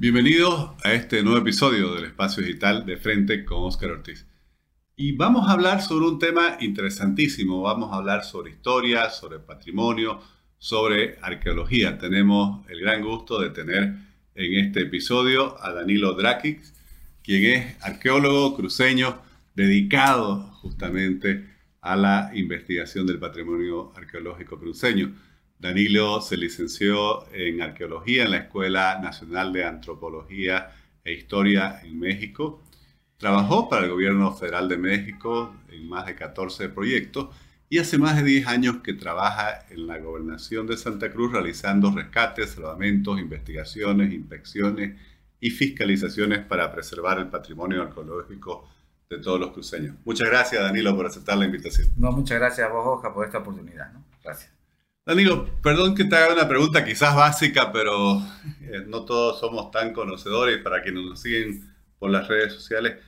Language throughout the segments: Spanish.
Bienvenidos a este nuevo episodio del Espacio Digital de Frente con Oscar Ortiz. Y vamos a hablar sobre un tema interesantísimo. Vamos a hablar sobre historia, sobre patrimonio, sobre arqueología. Tenemos el gran gusto de tener en este episodio a Danilo Drakic, quien es arqueólogo cruceño dedicado justamente a la investigación del patrimonio arqueológico cruceño. Danilo se licenció en arqueología en la Escuela Nacional de Antropología e Historia en México. Trabajó para el gobierno federal de México en más de 14 proyectos y hace más de 10 años que trabaja en la gobernación de Santa Cruz realizando rescates, salvamentos, investigaciones, inspecciones y fiscalizaciones para preservar el patrimonio arqueológico de todos los cruceños. Muchas gracias, Danilo, por aceptar la invitación. No, muchas gracias a vos, Oja, por esta oportunidad. Gracias. Danilo, perdón que te haga una pregunta quizás básica, pero eh, no todos somos tan conocedores para quienes nos siguen por las redes sociales.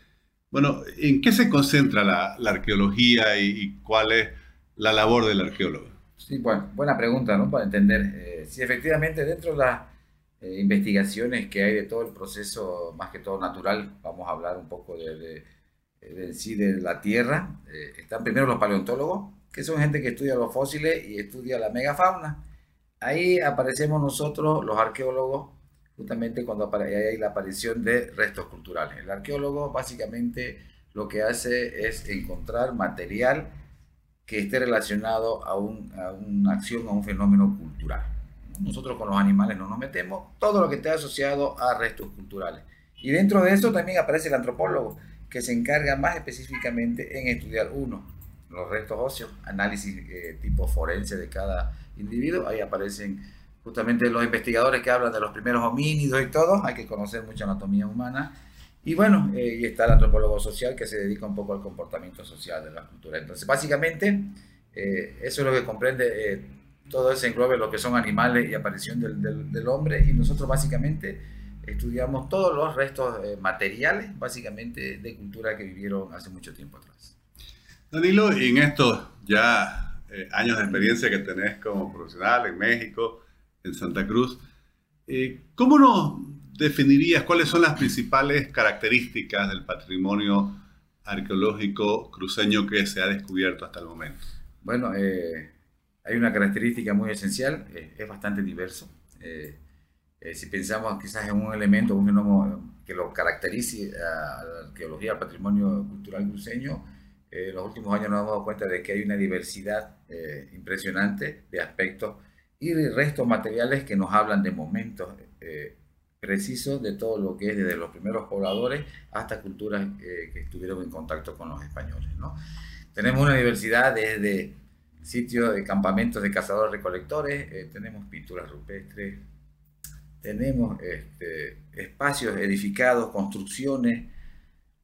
Bueno, ¿en qué se concentra la, arqueología y, cuál es la labor del arqueólogo? Sí, bueno, buena pregunta, ¿no? Para entender eh, si efectivamente dentro de las eh, investigaciones que hay de todo el proceso, más que todo natural, vamos a hablar un poco de, de, sí de la Tierra, están primero los paleontólogos, que son gente que estudia los fósiles y estudia la megafauna. Ahí aparecemos nosotros, los arqueólogos, justamente cuando hay la aparición de restos culturales. El arqueólogo básicamente lo que hace es encontrar material que esté relacionado a, una acción, a un fenómeno cultural. Nosotros con los animales no nos metemos, todo lo que esté asociado a restos culturales. Y dentro de eso también aparece el antropólogo, que se encarga más específicamente en estudiar uno, los restos óseos, análisis eh, tipo forense de cada individuo. Ahí aparecen justamente los investigadores que hablan de los primeros homínidos y todo. Hay que conocer mucha anatomía humana. Y bueno, eh, y está el antropólogo social que se dedica un poco al comportamiento social de la cultura. Entonces, básicamente, eh, eso es lo que comprende todo ese englobe, lo que son animales y aparición del, del, del hombre. Y nosotros básicamente estudiamos todos los restos materiales, básicamente, de cultura que vivieron hace mucho tiempo atrás. Danilo, en estos ya eh, años de experiencia que tenés como profesional en México, en Santa Cruz, eh, ¿cómo nos definirías cuáles son las principales características del patrimonio arqueológico cruceño que se ha descubierto hasta el momento? Bueno, eh, hay una característica muy esencial, es bastante diverso. si pensamos quizás en un elemento, un que lo caracterice a la arqueología, al patrimonio cultural cruceño, en los últimos años nos hemos dado cuenta de que hay una diversidad eh, impresionante de aspectos y de restos materiales que nos hablan de momentos eh, precisos de todo lo que es desde los primeros pobladores hasta culturas eh, que estuvieron en contacto con los españoles. ¿no? Tenemos una diversidad desde sitios de campamentos de cazadores-recolectores, tenemos pinturas rupestres, tenemos este, espacios edificados, construcciones,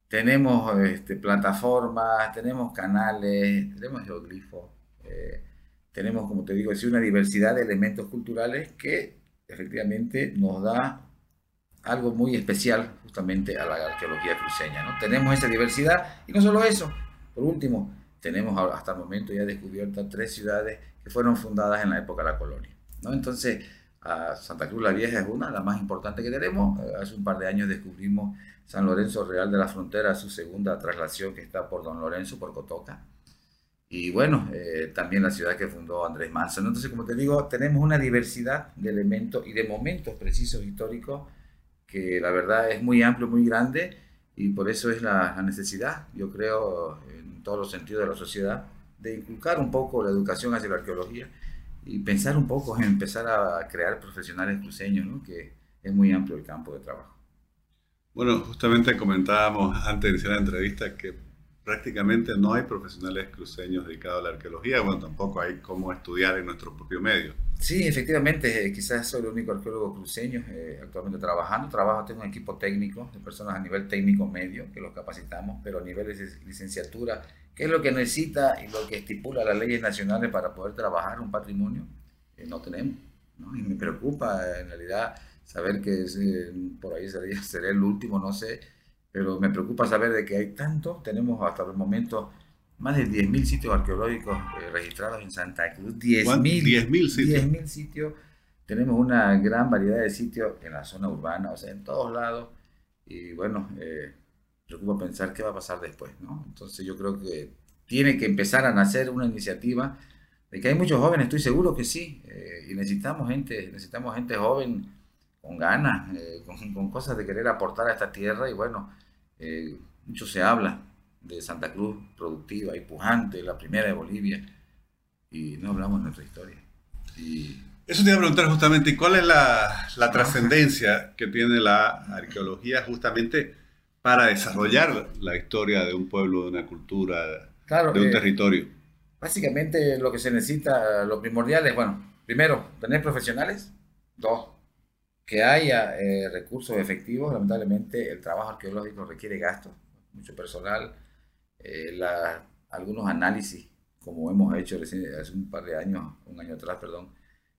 tenemos este, plataformas, tenemos canales, tenemos geoglifos, eh, tenemos, como te digo, una diversidad de elementos culturales que efectivamente nos da algo muy especial justamente a la arqueología cruceña. ¿no? Tenemos esa diversidad y no solo eso, por último, tenemos hasta el momento ya descubierto tres ciudades que fueron fundadas en la época de la colonia. ¿no? Entonces, Santa Cruz la Vieja es una, la más importante que tenemos. Hace un par de años descubrimos San Lorenzo Real de la Frontera, su segunda traslación que está por Don Lorenzo, por Cotoca. Y bueno, eh, también la ciudad que fundó Andrés Manso. Entonces, como te digo, tenemos una diversidad de elementos y de momentos precisos históricos que la verdad es muy amplio, muy grande y por eso es la, necesidad, yo creo, en todos los sentidos de la sociedad, de inculcar un poco la educación hacia la arqueología y pensar un poco en empezar a crear profesionales cruceños, ¿no? que es muy amplio el campo de trabajo. Bueno, justamente comentábamos antes de iniciar la entrevista que prácticamente no hay profesionales cruceños dedicados a la arqueología, bueno, tampoco hay cómo estudiar en nuestro propio medio. Sí, efectivamente, eh, quizás soy el único arqueólogo cruceño eh, actualmente trabajando. Trabajo, tengo un equipo técnico de personas a nivel técnico medio que los capacitamos, pero a nivel de licenciatura, ¿qué es lo que necesita y lo que estipula las leyes nacionales para poder trabajar un patrimonio? Eh, no tenemos. ¿no? Y me preocupa, en realidad, saber que eh, por ahí sería, sería, el último, no sé, pero me preocupa saber de que hay tanto, tenemos hasta el momento más de 10.000 sitios arqueológicos eh, registrados en Santa Cruz, 10.000 10 sitios. 10 sitios tenemos una gran variedad de sitios en la zona urbana, o sea, en todos lados. Y bueno, eh, preocupa pensar qué va a pasar después, ¿no? Entonces yo creo que tiene que empezar a nacer una iniciativa de que hay muchos jóvenes, estoy seguro que sí, eh, y necesitamos gente, necesitamos gente joven con ganas, eh, con, cosas de querer aportar a esta tierra y bueno, eh, mucho se habla de Santa Cruz productiva y pujante, la primera de Bolivia, y no hablamos de nuestra historia. Y, Eso te iba a preguntar justamente, ¿cuál es la, la trascendencia que tiene la arqueología justamente para desarrollar la historia de un pueblo, de una cultura, de un eh, territorio? Básicamente lo que se necesita, lo primordial es, bueno, primero, tener profesionales, dos, que haya eh, recursos efectivos. Lamentablemente el trabajo arqueológico requiere gastos, mucho personal, eh, algunos análisis, como hemos hecho hace un par de años, un año atrás, perdón,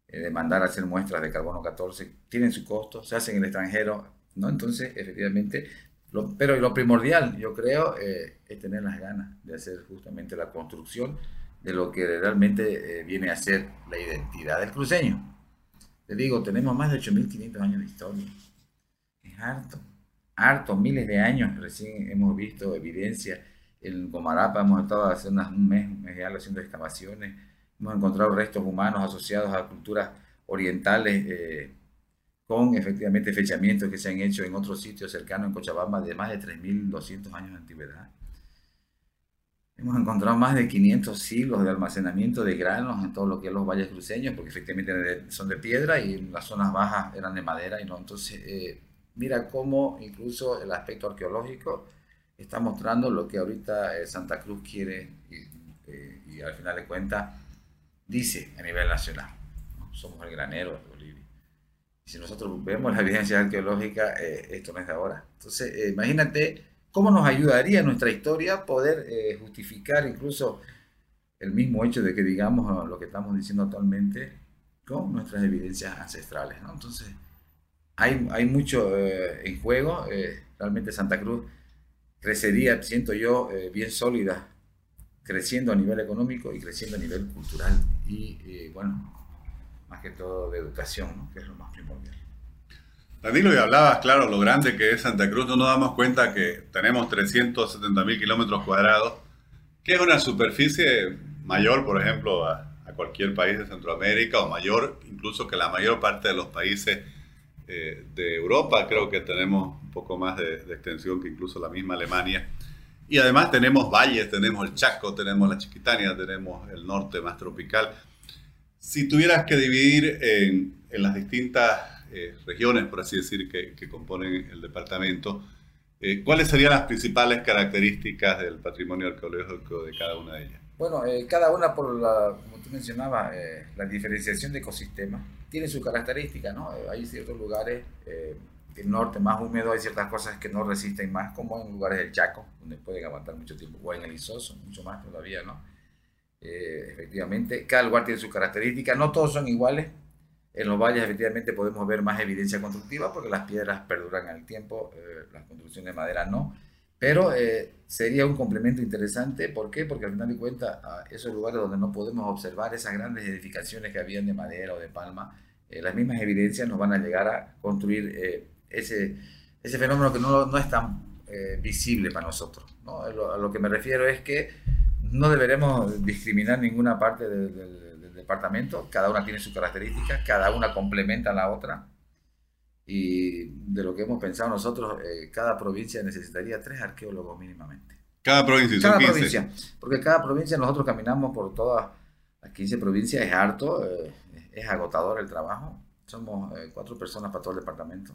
eh, de mandar a hacer muestras de carbono 14, tienen su costo, se hacen en el extranjero, ¿no? Entonces, efectivamente, pero lo primordial, yo creo, es tener las ganas de hacer justamente la construcción de lo que realmente viene a ser la identidad del cruceño. Te digo, tenemos más de 8.500 años de historia. Es harto, harto, miles de años. Recién hemos visto evidencia. En Comarapa hemos estado hace un mes, un mes algo haciendo excavaciones. Hemos encontrado restos humanos asociados a culturas orientales eh, con efectivamente fechamientos que se han hecho en otros sitios cercanos en Cochabamba de más de 3.200 años de antigüedad. Hemos encontrado más de 500 silos de almacenamiento de granos en todo lo que es los valles cruceños, porque efectivamente son de piedra y las zonas bajas eran de madera. Y no. Entonces, eh, mira cómo incluso el aspecto arqueológico está mostrando lo que ahorita eh, Santa Cruz quiere eh, y, al final de cuentas dice a nivel nacional. Somos el granero de Bolivia. Y si nosotros vemos la evidencia arqueológica, esto no es de ahora. Entonces, imagínate ¿Cómo nos ayudaría nuestra historia poder eh, justificar incluso el mismo hecho de que digamos lo que estamos diciendo actualmente con nuestras evidencias ancestrales? Entonces, hay, hay mucho eh, en juego. Eh, realmente Santa Cruz crecería, siento yo, bien sólida, creciendo a nivel económico y creciendo a nivel cultural. Y bueno, más que todo de educación, que es lo más primordial. Danilo, y hablabas, claro, lo grande que es Santa Cruz, no nos damos cuenta que tenemos 370 mil kilómetros cuadrados, que es una superficie mayor, por ejemplo, a, cualquier país de Centroamérica, o mayor incluso que la mayor parte de los países eh, de Europa. Creo que tenemos un poco más de, extensión que incluso la misma Alemania. Y además tenemos valles, tenemos el Chaco, tenemos la Chiquitania, tenemos el norte más tropical. Si tuvieras que dividir en, en las distintas eh, regiones, por así decir, que, componen el departamento. Eh, ¿Cuáles serían las principales características del patrimonio arqueológico de cada una de ellas? Bueno, eh, cada una, por la, como tú mencionabas, la diferenciación de ecosistemas, tiene su característica, ¿no? hay ciertos lugares, el norte más húmedo, hay ciertas cosas que no resisten más, como en lugares del Chaco, donde pueden aguantar mucho tiempo, o en el Isoso, mucho más todavía, ¿no? efectivamente, cada lugar tiene su característica, no todos son iguales, en los valles efectivamente podemos ver más evidencia constructiva porque las piedras perduran al tiempo, eh, las construcciones de madera no. Pero eh, sería un complemento interesante. ¿Por qué? Porque al final de cuentas, a esos lugares donde no podemos observar esas grandes edificaciones que habían de madera o de palma, eh, las mismas evidencias nos van a llegar a construir ese, ese fenómeno que no, no es tan visible para nosotros. ¿no? A, lo, que me refiero es que no deberemos discriminar ninguna parte del cada una tiene sus características, cada una complementa a la otra. Y de lo que hemos pensado nosotros, eh, cada provincia necesitaría tres arqueólogos mínimamente. Cada provincia, cada provincia. Porque cada provincia nosotros caminamos por todas las 15 provincias, es harto, eh, es agotador el trabajo. Somos eh, cuatro personas para todo el departamento.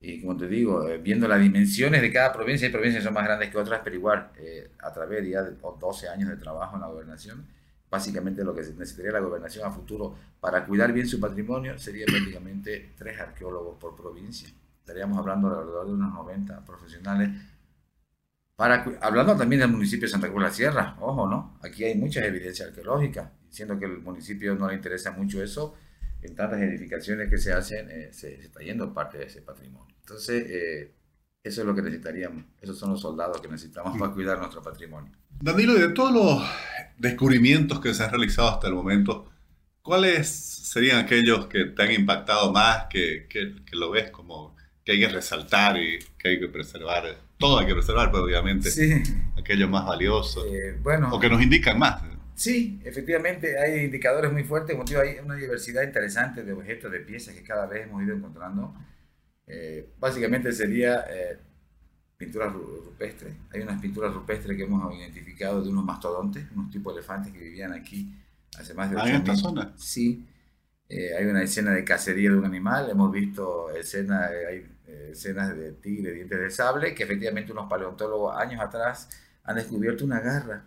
Y como te digo, viendo las dimensiones de cada provincia, hay provincias que son más grandes que otras, pero igual, a través ya de 12 años de trabajo en la gobernación, básicamente lo que necesitaría la gobernación a futuro para cuidar bien su patrimonio sería prácticamente tres arqueólogos por provincia. Estaríamos hablando alrededor de unos 90 profesionales. Para, hablando también del municipio de Santa Cruz de la Sierra, ojo, ¿no? Aquí hay muchas evidencias arqueológicas, siendo que el municipio no le interesa mucho eso, en tantas edificaciones que se hacen, eh, se, está yendo parte de ese patrimonio. Entonces, eh, eso es lo que necesitaríamos. Esos son los soldados que necesitamos para cuidar nuestro patrimonio. Danilo, de todos los descubrimientos que se han realizado hasta el momento, ¿cuáles serían aquellos que te han impactado más, que, que, lo ves como que hay que resaltar y que hay que preservar? Todo hay que preservar, pero obviamente sí. aquellos más valiosos. Eh, bueno, o que nos indican más. Sí, efectivamente hay indicadores muy fuertes, hay una diversidad interesante de objetos, de piezas que cada vez hemos ido encontrando. Eh, básicamente sería eh, pinturas rupestres. Hay unas pinturas rupestres que hemos identificado de unos mastodontes, unos tipos de elefantes que vivían aquí hace más de 8 ¿En esta zona? Sí. Eh, hay una escena de cacería de un animal, hemos visto escenas, hay, escenas de tigre, dientes de sable, que efectivamente unos paleontólogos años atrás han descubierto una garra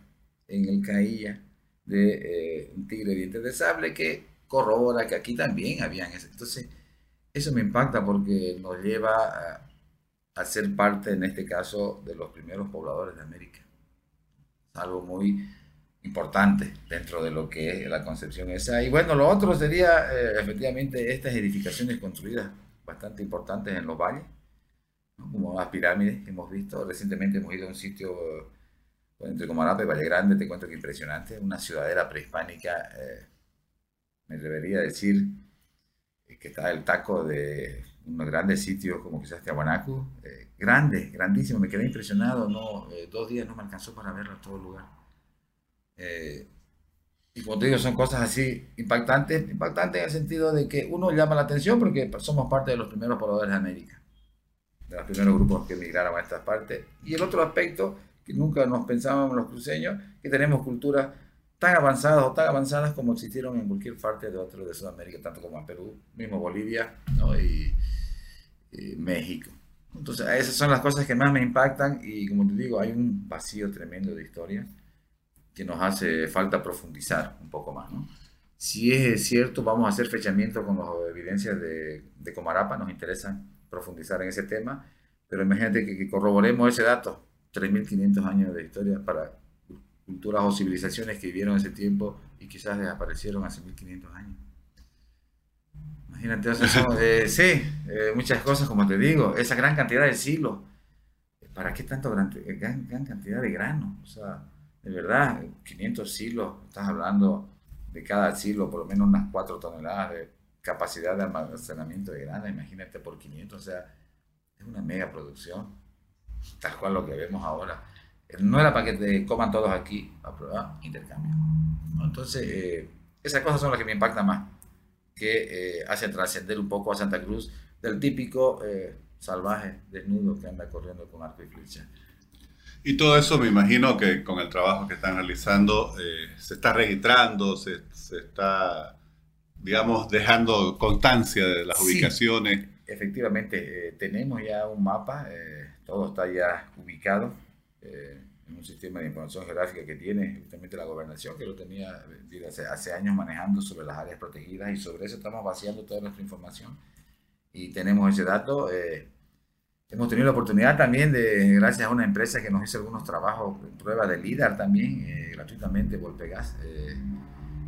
en el caía de eh, un tigre dientes de sable que corrobora que aquí también habían. Entonces, eso me impacta porque nos lleva a, ser parte, en este caso, de los primeros pobladores de América. Algo muy importante dentro de lo que es la concepción esa. Y bueno, lo otro sería eh, efectivamente estas edificaciones construidas bastante importantes en los valles, como las pirámides que hemos visto. Recientemente hemos ido a un sitio entre Comarapa y Valle Grande, te cuento que impresionante, una ciudadera prehispánica, eh, me debería decir que está el taco de unos grandes sitios como quizás Tiahuanacu, eh, grande, grandísimo, me quedé impresionado, no, eh, dos días no me alcanzó para verlo en todo el lugar. Eh, y como te digo, son cosas así impactantes, impactantes en el sentido de que uno llama la atención porque somos parte de los primeros pobladores de América, de los primeros grupos que emigraron a estas partes. Y el otro aspecto que nunca nos pensábamos los cruceños, que tenemos culturas tan avanzadas o tan avanzadas como existieron en cualquier parte de otro de Sudamérica, tanto como en Perú, mismo Bolivia y, México. Entonces, esas son las cosas que más me impactan y como te digo, hay un vacío tremendo de historia que nos hace falta profundizar un poco más. ¿no? Si es cierto, vamos a hacer fechamiento con las evidencias de, de Comarapa, nos interesa profundizar en ese tema, pero imagínate que, que corroboremos ese dato 3.500 años de historia para culturas o civilizaciones que vivieron ese tiempo y quizás desaparecieron hace 1.500 años. Imagínate, eh, sí, eh, muchas cosas, como te digo, esa gran cantidad de silos. ¿Para qué tanto gran, gran, cantidad de grano? O sea, de verdad, 500 silos, estás hablando de cada silo por lo menos unas 4 toneladas de capacidad de almacenamiento de grano, imagínate por 500, o sea, es una mega producción tal cual lo que vemos ahora. No era para que te coman todos aquí, a prueba, intercambio. Entonces, eh, esas cosas son las que me impactan más, que eh, hacen trascender un poco a Santa Cruz del típico eh, salvaje desnudo que anda corriendo con arco y flecha. Y todo eso me imagino que con el trabajo que están realizando se está registrando, se, se, está, digamos, dejando constancia de las ubicaciones. Efectivamente, tenemos ya un mapa todo está ya ubicado eh, en un sistema de información geográfica que tiene justamente la gobernación, que lo tenía desde hace, años manejando sobre las áreas protegidas y sobre eso estamos vaciando toda nuestra información y tenemos ese dato. Eh, hemos tenido la oportunidad también de, gracias a una empresa que nos hizo algunos trabajos, prueba de LIDAR también, eh, gratuitamente, Volpegas.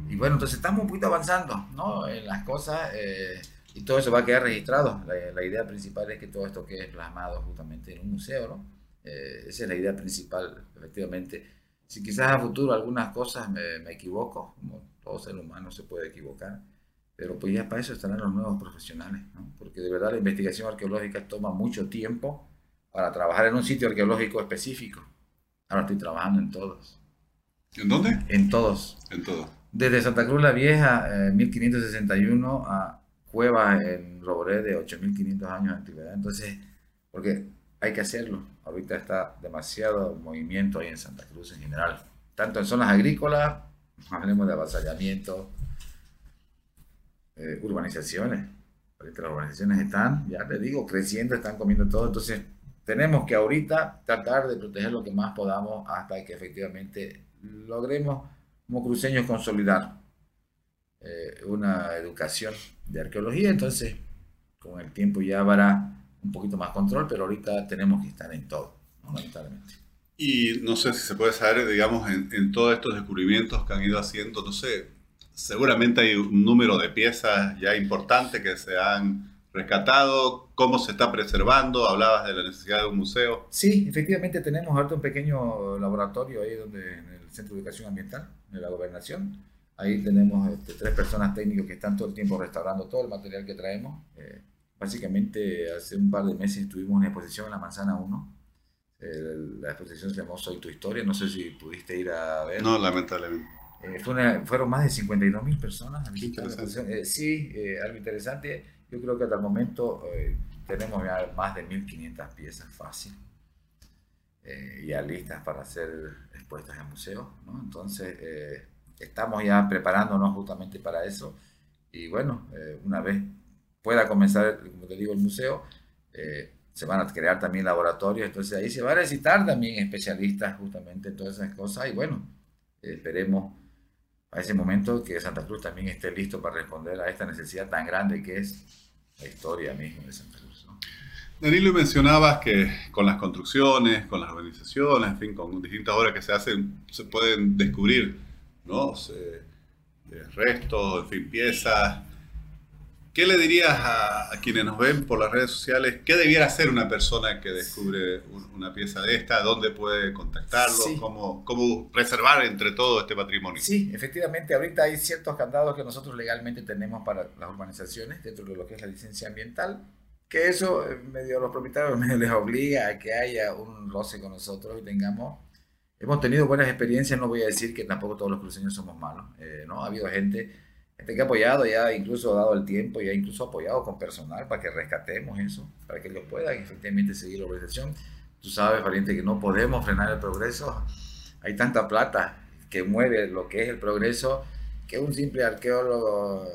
y bueno, entonces estamos un poquito avanzando ¿no? en las cosas. Y todo eso va a quedar registrado. La, idea principal es que todo esto quede plasmado justamente en un museo, ¿no? Eh, esa es la idea principal, efectivamente. Si quizás a futuro algunas cosas me, me, equivoco, como todo ser humano se puede equivocar, pero pues ya para eso estarán los nuevos profesionales, ¿no? Porque de verdad la investigación arqueológica toma mucho tiempo para trabajar en un sitio arqueológico específico. Ahora estoy trabajando en todos. ¿En dónde? En todos. En todos. Desde Santa Cruz la Vieja, eh, 1561, a cueva en Roboré de 8.500 años de antigüedad. Entonces, porque hay que hacerlo. Ahorita está demasiado movimiento ahí en Santa Cruz en general. Tanto en zonas agrícolas, hablemos de avasallamiento, eh, urbanizaciones. Ahorita las urbanizaciones están, ya te digo, creciendo, están comiendo todo. Entonces, tenemos que ahorita tratar de proteger lo que más podamos hasta que efectivamente logremos como cruceños consolidar eh, una educación de arqueología, entonces con el tiempo ya habrá un poquito más control, pero ahorita tenemos que estar en todo, lamentablemente. Y no sé si se puede saber, digamos, en, todos estos descubrimientos que han ido haciendo, no sé, seguramente hay un número de piezas ya importante que se han rescatado, cómo se está preservando, hablabas de la necesidad de un museo. Sí, efectivamente tenemos ahorita un pequeño laboratorio ahí donde, en el Centro de Educación Ambiental de la Gobernación, Ahí tenemos este, tres personas técnicas que están todo el tiempo restaurando todo el material que traemos. Eh, básicamente, hace un par de meses tuvimos una exposición en la Manzana 1. Eh, la exposición se llamó Soy tu historia. No sé si pudiste ir a ver. No, lamentablemente. Eh, fueron más de 52 mil personas visitar la exposición. sí, algo interesante. Yo creo que hasta el momento tenemos ya más de 1.500 piezas fácil. ya listas para ser expuestas en museos. ¿no? Entonces, estamos ya preparándonos justamente para eso. Y bueno, eh, una vez pueda comenzar, como te digo, el museo, eh, se van a crear también laboratorios, entonces ahí se van a necesitar también especialistas justamente en todas esas cosas. Y bueno, esperemos a ese momento que Santa Cruz también esté listo para responder a esta necesidad tan grande que es la historia misma de Santa Cruz. ¿no? Danilo, mencionabas que con las construcciones, con las organizaciones, en fin, con distintas obras que se hacen, se pueden descubrir ¿no? restos, en fin, piezas. ¿Qué le dirías a, quienes nos ven por las redes sociales? ¿Qué debiera hacer una persona que descubre una pieza de esta? ¿Dónde puede contactarlo? ¿Cómo, ¿Cómo, preservar entre todo este patrimonio? Sí, efectivamente, ahorita hay ciertos candados que nosotros legalmente tenemos para las urbanizaciones dentro de lo que es la licencia ambiental, que eso eh, medio los propietarios medio les obliga a que haya un roce con nosotros y tengamos Hemos tenido buenas experiencias, no voy a decir que tampoco todos los cruceños somos malos, eh, ¿no? Ha habido gente, gente que ha apoyado, ya incluso ha dado el tiempo, y ha incluso apoyado con personal para que rescatemos eso, para que ellos puedan efectivamente seguir la organización. Tú sabes, valiente, que no podemos frenar el progreso. Hay tanta plata que mueve lo que es el progreso que un simple arqueólogo,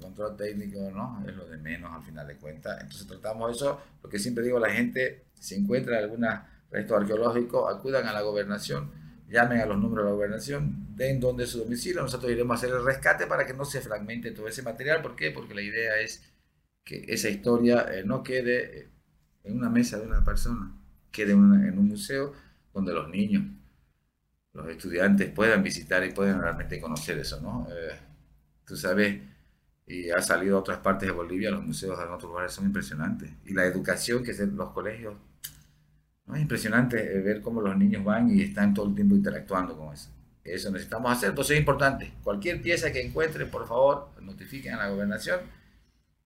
control técnico, ¿no? Es lo de menos al final de cuentas. Entonces tratamos eso, lo que siempre digo a la gente, si encuentra alguna resto arqueológico, acudan a la gobernación, llamen a los números de la gobernación, den donde su domicilio, nosotros iremos a hacer el rescate para que no se fragmente todo ese material. ¿Por qué? Porque la idea es que esa historia eh, no quede eh, en una mesa de una persona, quede en un museo donde los niños, los estudiantes puedan visitar y puedan realmente conocer eso, ¿no? Eh, tú sabes, y ha salido a otras partes de Bolivia, los museos en otros lugares son impresionantes. Y la educación que los colegios es impresionante eh, ver cómo los niños van y están todo el tiempo interactuando con eso. Eso necesitamos hacer, pues es importante. Cualquier pieza que encuentren, por favor, notifiquen a la gobernación.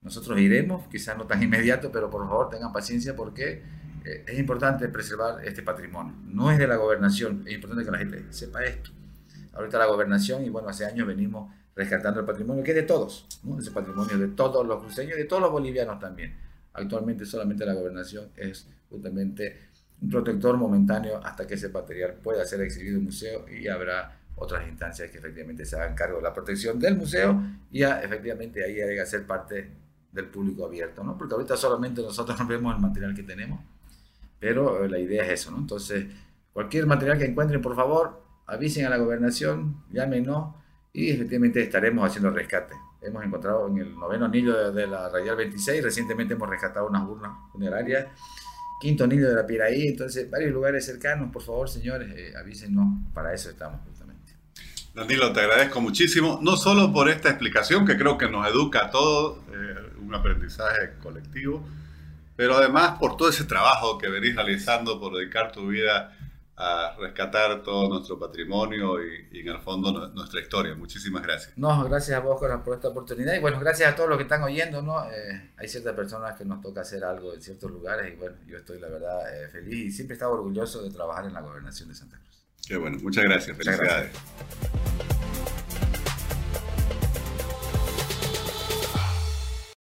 Nosotros iremos, quizás no tan inmediato, pero por favor tengan paciencia porque eh, es importante preservar este patrimonio. No es de la gobernación, es importante que la gente sepa esto. Ahorita la gobernación, y bueno, hace años venimos rescatando el patrimonio, que es de todos, ¿no? ese patrimonio de todos los cruceños y de todos los bolivianos también. Actualmente solamente la gobernación es justamente un protector momentáneo hasta que ese material pueda ser exhibido en museo y habrá otras instancias que efectivamente se hagan cargo de la protección del museo y ya efectivamente ahí llega a ser parte del público abierto, ¿no? Porque ahorita solamente nosotros no vemos el material que tenemos, pero eh, la idea es eso, ¿no? Entonces, cualquier material que encuentren, por favor, avisen a la gobernación, llámenos y efectivamente estaremos haciendo rescate. Hemos encontrado en el noveno anillo de, la Radial 26, recientemente hemos rescatado unas urnas funerarias Quinto Nido de la Piraí, entonces varios lugares cercanos, por favor señores, eh, avísenos, para eso estamos justamente. Danilo, te agradezco muchísimo, no solo por esta explicación que creo que nos educa a todos, eh, un aprendizaje colectivo, pero además por todo ese trabajo que venís realizando, por dedicar tu vida a rescatar todo nuestro patrimonio y, en el fondo nuestra historia. Muchísimas gracias. No, gracias a vos por esta oportunidad y bueno, gracias a todos los que están oyendo, ¿no? Eh, hay ciertas personas que nos toca hacer algo en ciertos lugares y bueno, yo estoy la verdad eh, feliz y siempre he estado orgulloso de trabajar en la gobernación de Santa Cruz. Qué bueno, muchas gracias, felicidades.